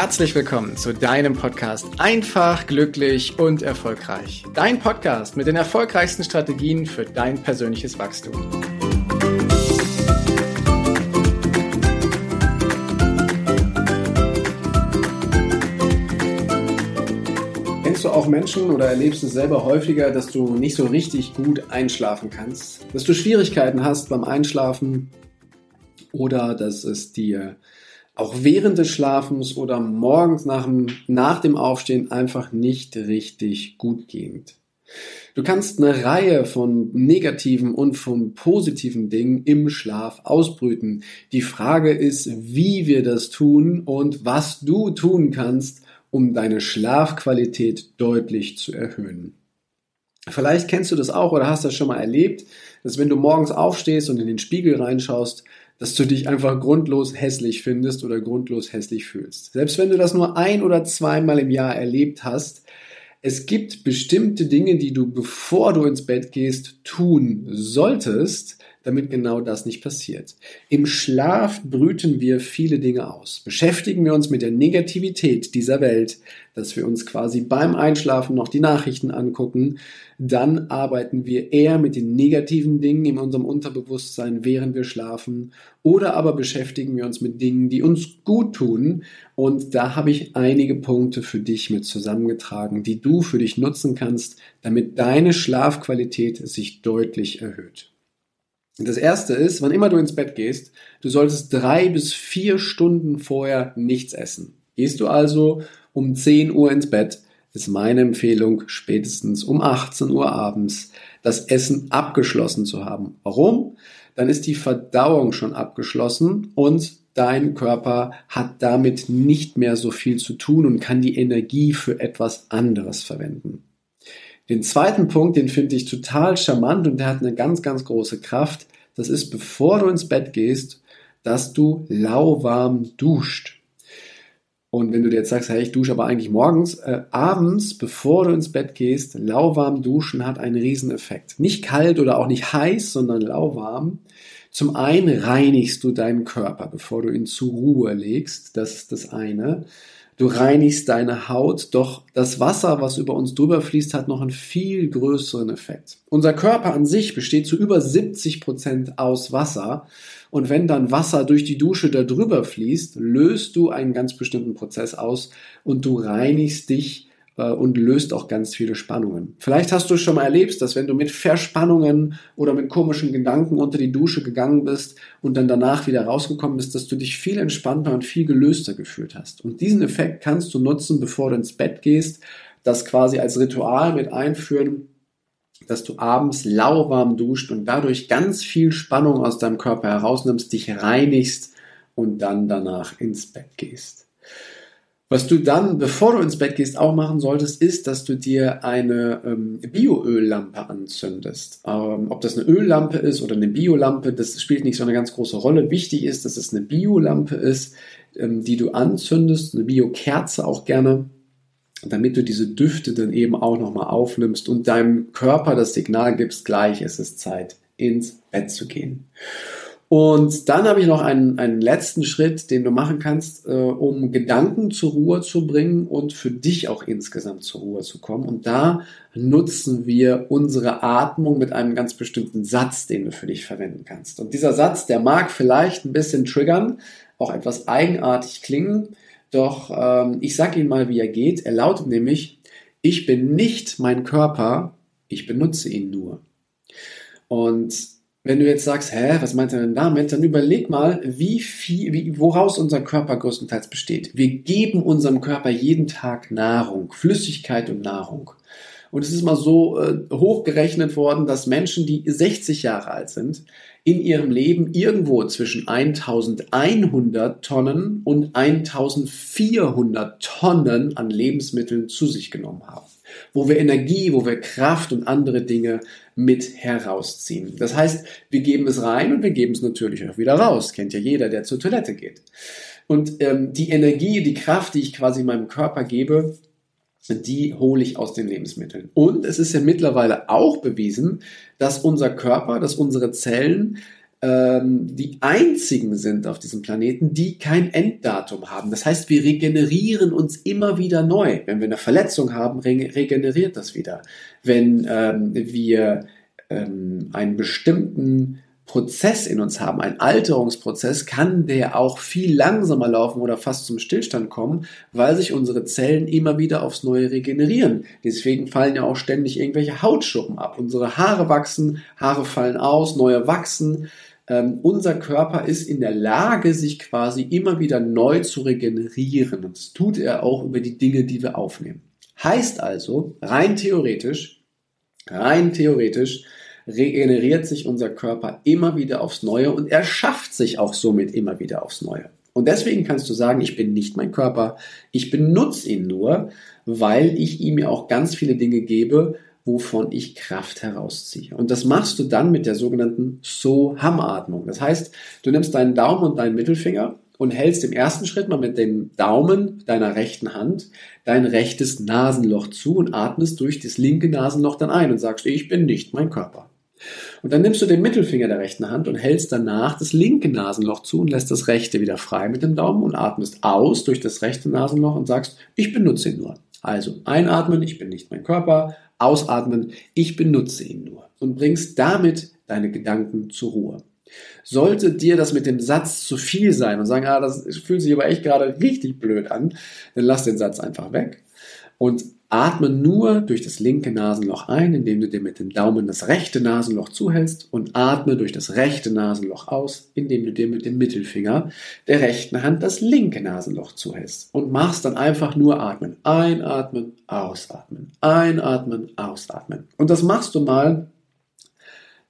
herzlich willkommen zu deinem Podcast Einfach, glücklich und erfolgreich. Dein Podcast mit den erfolgreichsten Strategien für dein persönliches Wachstum. Kennst du auch Menschen oder erlebst es selber häufiger, dass du nicht so richtig gut einschlafen kannst? Dass du Schwierigkeiten hast beim Einschlafen oder dass es dir auch während des Schlafens oder morgens nach dem, nach dem Aufstehen einfach nicht richtig gut geht. Du kannst eine Reihe von negativen und von positiven Dingen im Schlaf ausbrüten. Die Frage ist, wie wir das tun und was du tun kannst, um deine Schlafqualität deutlich zu erhöhen. Vielleicht kennst du das auch oder hast das schon mal erlebt, dass wenn du morgens aufstehst und in den Spiegel reinschaust, dass du dich einfach grundlos hässlich findest oder grundlos hässlich fühlst. Selbst wenn du das nur ein oder zweimal im Jahr erlebt hast, es gibt bestimmte Dinge, die du, bevor du ins Bett gehst, tun solltest, damit genau das nicht passiert. Im Schlaf brüten wir viele Dinge aus. Beschäftigen wir uns mit der Negativität dieser Welt, dass wir uns quasi beim Einschlafen noch die Nachrichten angucken, dann arbeiten wir eher mit den negativen Dingen in unserem Unterbewusstsein, während wir schlafen, oder aber beschäftigen wir uns mit Dingen, die uns gut tun. Und da habe ich einige Punkte für dich mit zusammengetragen, die du für dich nutzen kannst, damit deine Schlafqualität sich deutlich erhöht. Das erste ist, wann immer du ins Bett gehst, du solltest drei bis vier Stunden vorher nichts essen. Gehst du also um 10 Uhr ins Bett, ist meine Empfehlung, spätestens um 18 Uhr abends das Essen abgeschlossen zu haben. Warum? Dann ist die Verdauung schon abgeschlossen und dein Körper hat damit nicht mehr so viel zu tun und kann die Energie für etwas anderes verwenden. Den zweiten Punkt, den finde ich total charmant und der hat eine ganz, ganz große Kraft. Das ist, bevor du ins Bett gehst, dass du lauwarm duscht. Und wenn du dir jetzt sagst, hey, ich dusche aber eigentlich morgens, äh, abends, bevor du ins Bett gehst, lauwarm duschen hat einen Rieseneffekt. Nicht kalt oder auch nicht heiß, sondern lauwarm. Zum einen reinigst du deinen Körper, bevor du ihn zur Ruhe legst. Das ist das eine. Du reinigst deine Haut, doch das Wasser, was über uns drüber fließt, hat noch einen viel größeren Effekt. Unser Körper an sich besteht zu über 70 Prozent aus Wasser. Und wenn dann Wasser durch die Dusche da drüber fließt, löst du einen ganz bestimmten Prozess aus und du reinigst dich und löst auch ganz viele Spannungen. Vielleicht hast du schon mal erlebt, dass wenn du mit Verspannungen oder mit komischen Gedanken unter die Dusche gegangen bist und dann danach wieder rausgekommen bist, dass du dich viel entspannter und viel gelöster gefühlt hast. Und diesen Effekt kannst du nutzen, bevor du ins Bett gehst, das quasi als Ritual mit einführen, dass du abends lauwarm duscht und dadurch ganz viel Spannung aus deinem Körper herausnimmst, dich reinigst und dann danach ins Bett gehst. Was du dann, bevor du ins Bett gehst, auch machen solltest, ist, dass du dir eine ähm, Bioöllampe anzündest. Ähm, ob das eine Öllampe ist oder eine Biolampe, das spielt nicht so eine ganz große Rolle. Wichtig ist, dass es eine Biolampe ist, ähm, die du anzündest, eine Biokerze auch gerne, damit du diese Düfte dann eben auch nochmal aufnimmst und deinem Körper das Signal gibst, gleich ist es Zeit, ins Bett zu gehen. Und dann habe ich noch einen, einen letzten Schritt, den du machen kannst, äh, um Gedanken zur Ruhe zu bringen und für dich auch insgesamt zur Ruhe zu kommen. Und da nutzen wir unsere Atmung mit einem ganz bestimmten Satz, den du für dich verwenden kannst. Und dieser Satz, der mag vielleicht ein bisschen triggern, auch etwas eigenartig klingen, doch ähm, ich sage ihn mal, wie er geht. Er lautet nämlich, ich bin nicht mein Körper, ich benutze ihn nur. Und wenn du jetzt sagst, hä, was meint er denn damit, dann überleg mal, wie viel, wie, woraus unser Körper größtenteils besteht. Wir geben unserem Körper jeden Tag Nahrung, Flüssigkeit und Nahrung. Und es ist mal so äh, hochgerechnet worden, dass Menschen, die 60 Jahre alt sind, in ihrem Leben irgendwo zwischen 1100 Tonnen und 1400 Tonnen an Lebensmitteln zu sich genommen haben wo wir Energie, wo wir Kraft und andere Dinge mit herausziehen. Das heißt, wir geben es rein und wir geben es natürlich auch wieder raus. Kennt ja jeder, der zur Toilette geht. Und ähm, die Energie, die Kraft, die ich quasi meinem Körper gebe, die hole ich aus den Lebensmitteln. Und es ist ja mittlerweile auch bewiesen, dass unser Körper, dass unsere Zellen ähm, die einzigen sind auf diesem Planeten, die kein Enddatum haben. Das heißt, wir regenerieren uns immer wieder neu. Wenn wir eine Verletzung haben, re regeneriert das wieder. Wenn ähm, wir ähm, einen bestimmten Prozess in uns haben, ein Alterungsprozess, kann der auch viel langsamer laufen oder fast zum Stillstand kommen, weil sich unsere Zellen immer wieder aufs Neue regenerieren. Deswegen fallen ja auch ständig irgendwelche Hautschuppen ab. Unsere Haare wachsen, Haare fallen aus, neue wachsen. Ähm, unser Körper ist in der Lage, sich quasi immer wieder neu zu regenerieren. Und das tut er auch über die Dinge, die wir aufnehmen. Heißt also, rein theoretisch, rein theoretisch, regeneriert sich unser Körper immer wieder aufs Neue und er schafft sich auch somit immer wieder aufs Neue. Und deswegen kannst du sagen, ich bin nicht mein Körper, ich benutze ihn nur, weil ich ihm ja auch ganz viele Dinge gebe, wovon ich Kraft herausziehe. Und das machst du dann mit der sogenannten So-Ham-Atmung. Das heißt, du nimmst deinen Daumen und deinen Mittelfinger und hältst im ersten Schritt mal mit dem Daumen deiner rechten Hand dein rechtes Nasenloch zu und atmest durch das linke Nasenloch dann ein und sagst, ich bin nicht mein Körper. Und dann nimmst du den Mittelfinger der rechten Hand und hältst danach das linke Nasenloch zu und lässt das rechte wieder frei mit dem Daumen und atmest aus durch das rechte Nasenloch und sagst, ich benutze ihn nur. Also einatmen, ich bin nicht mein Körper, ausatmen, ich benutze ihn nur und bringst damit deine Gedanken zur Ruhe. Sollte dir das mit dem Satz zu viel sein und sagen, ah, das fühlt sich aber echt gerade richtig blöd an, dann lass den Satz einfach weg und atme nur durch das linke Nasenloch ein, indem du dir mit dem Daumen das rechte Nasenloch zuhältst und atme durch das rechte Nasenloch aus, indem du dir mit dem Mittelfinger der rechten Hand das linke Nasenloch zuhältst und machst dann einfach nur atmen. Einatmen, ausatmen, einatmen, ausatmen. Und das machst du mal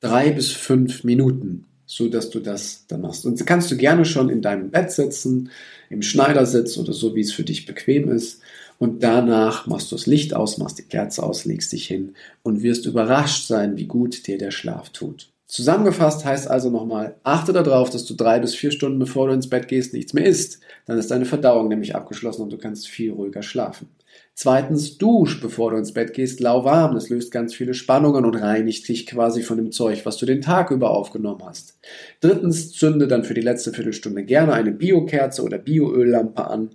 drei bis fünf Minuten so dass du das dann machst. Und kannst du gerne schon in deinem Bett sitzen, im Schneidersitz oder so, wie es für dich bequem ist. Und danach machst du das Licht aus, machst die Kerze aus, legst dich hin und wirst überrascht sein, wie gut dir der Schlaf tut. Zusammengefasst heißt also nochmal, achte darauf, dass du drei bis vier Stunden bevor du ins Bett gehst nichts mehr isst. Dann ist deine Verdauung nämlich abgeschlossen und du kannst viel ruhiger schlafen. Zweitens, dusch, bevor du ins Bett gehst, lauwarm. Das löst ganz viele Spannungen und reinigt dich quasi von dem Zeug, was du den Tag über aufgenommen hast. Drittens, zünde dann für die letzte Viertelstunde gerne eine Biokerze oder Bioöllampe an,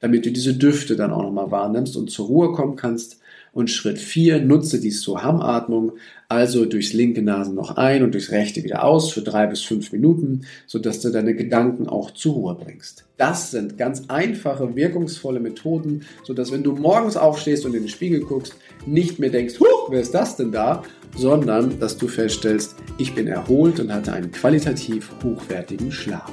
damit du diese Düfte dann auch nochmal wahrnimmst und zur Ruhe kommen kannst. Und Schritt 4, nutze die Soham-Atmung, also durchs linke Nasenloch ein und durchs rechte wieder aus für drei bis fünf Minuten, sodass du deine Gedanken auch zur Ruhe bringst. Das sind ganz einfache, wirkungsvolle Methoden, sodass wenn du morgens aufstehst und in den Spiegel guckst, nicht mehr denkst, huch, wer ist das denn da? Sondern, dass du feststellst, ich bin erholt und hatte einen qualitativ hochwertigen Schlaf.